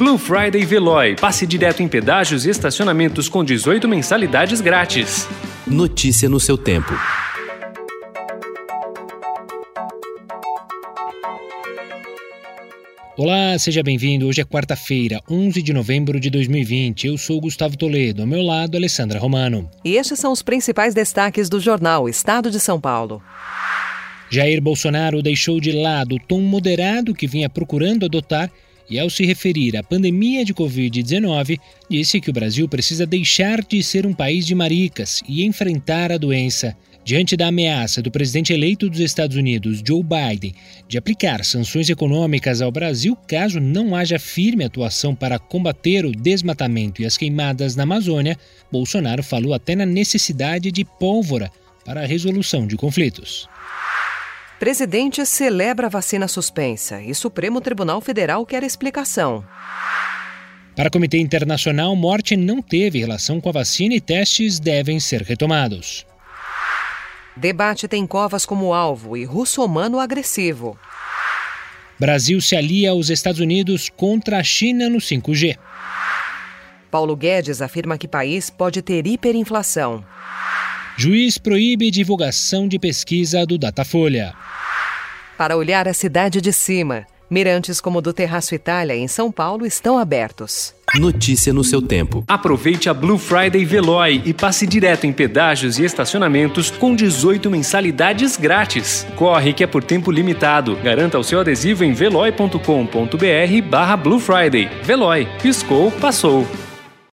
Blue Friday Veloy. Passe direto em pedágios e estacionamentos com 18 mensalidades grátis. Notícia no seu tempo. Olá, seja bem-vindo. Hoje é quarta-feira, 11 de novembro de 2020. Eu sou Gustavo Toledo, ao meu lado, Alessandra Romano. E estes são os principais destaques do jornal Estado de São Paulo. Jair Bolsonaro deixou de lado o tom moderado que vinha procurando adotar e, ao se referir à pandemia de Covid-19, disse que o Brasil precisa deixar de ser um país de maricas e enfrentar a doença. Diante da ameaça do presidente eleito dos Estados Unidos, Joe Biden, de aplicar sanções econômicas ao Brasil caso não haja firme atuação para combater o desmatamento e as queimadas na Amazônia, Bolsonaro falou até na necessidade de pólvora para a resolução de conflitos. Presidente celebra a vacina suspensa e Supremo Tribunal Federal quer explicação. Para o Comitê Internacional, morte não teve relação com a vacina e testes devem ser retomados. Debate tem covas como alvo e russomano agressivo. Brasil se alia aos Estados Unidos contra a China no 5G. Paulo Guedes afirma que país pode ter hiperinflação. Juiz proíbe divulgação de pesquisa do Datafolha. Para olhar a cidade de cima, mirantes como o do Terraço Itália em São Paulo estão abertos. Notícia no seu tempo. Aproveite a Blue Friday Veloy e passe direto em pedágios e estacionamentos com 18 mensalidades grátis. Corre que é por tempo limitado. Garanta o seu adesivo em veloy.com.br barra Blue Friday. Veloy. Piscou, passou.